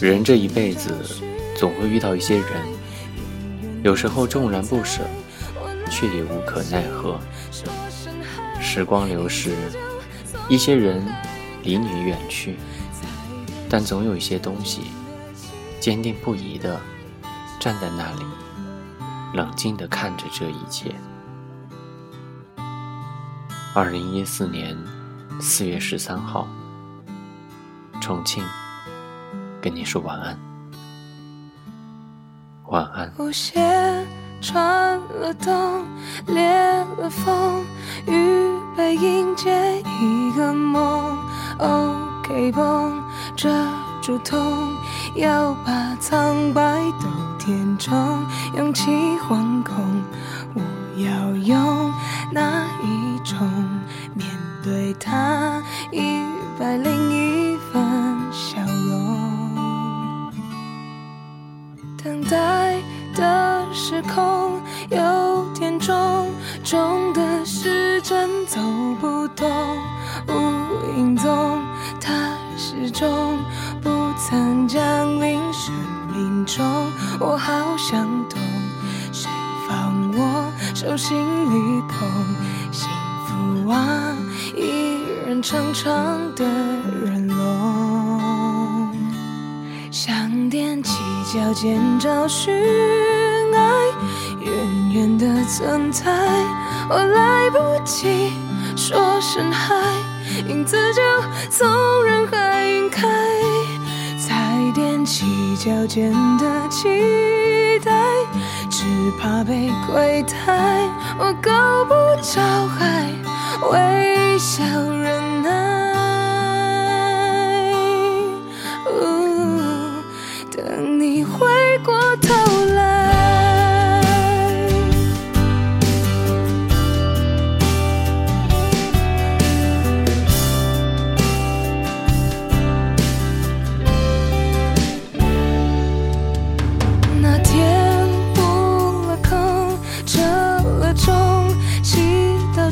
人这一辈子，总会遇到一些人，有时候纵然不舍，却也无可奈何。时光流逝，一些人离你远去，但总有一些东西，坚定不移的站在那里，冷静的看着这一切。二零一四年四月十三号，重庆。跟你说晚安，晚安。舞鞋穿了冬，裂了缝，预备迎接一个梦。OK 绷遮住痛，要把苍白都填充，勇气惶恐。我要用等待的时空有点重，重的时针走不动，无影踪，它始终不曾降临生命中。我好想懂，谁放我手心里捧？幸福啊，一人长长的人龙，脚尖找寻爱，远远的存在，我来不及说声嗨，影子就从人海晕开。才踮起脚尖的期待，只怕被亏待，我够不着海，微笑忍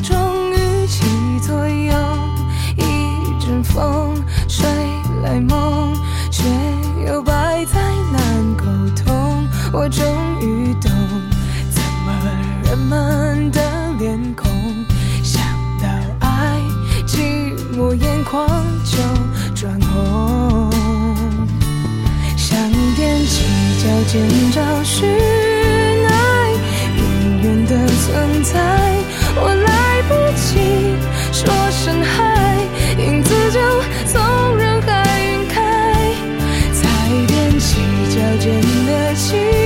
终于起作用，一阵风吹来梦，却又摆在难沟通。我终于懂怎么人们的脸孔，想到爱寂寞眼眶就转红，想踮起脚尖找寻爱，永远的存在。我真的期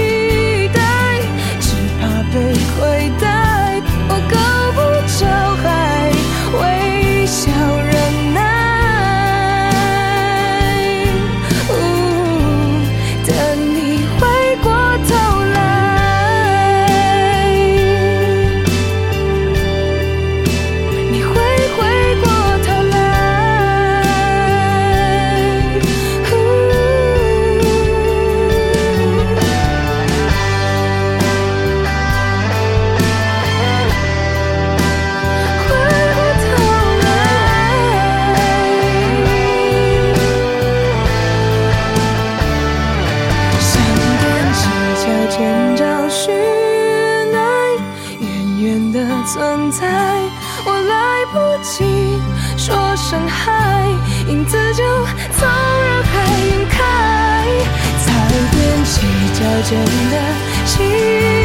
不及说声嗨，影子就从人海晕开，才踮起脚尖的心。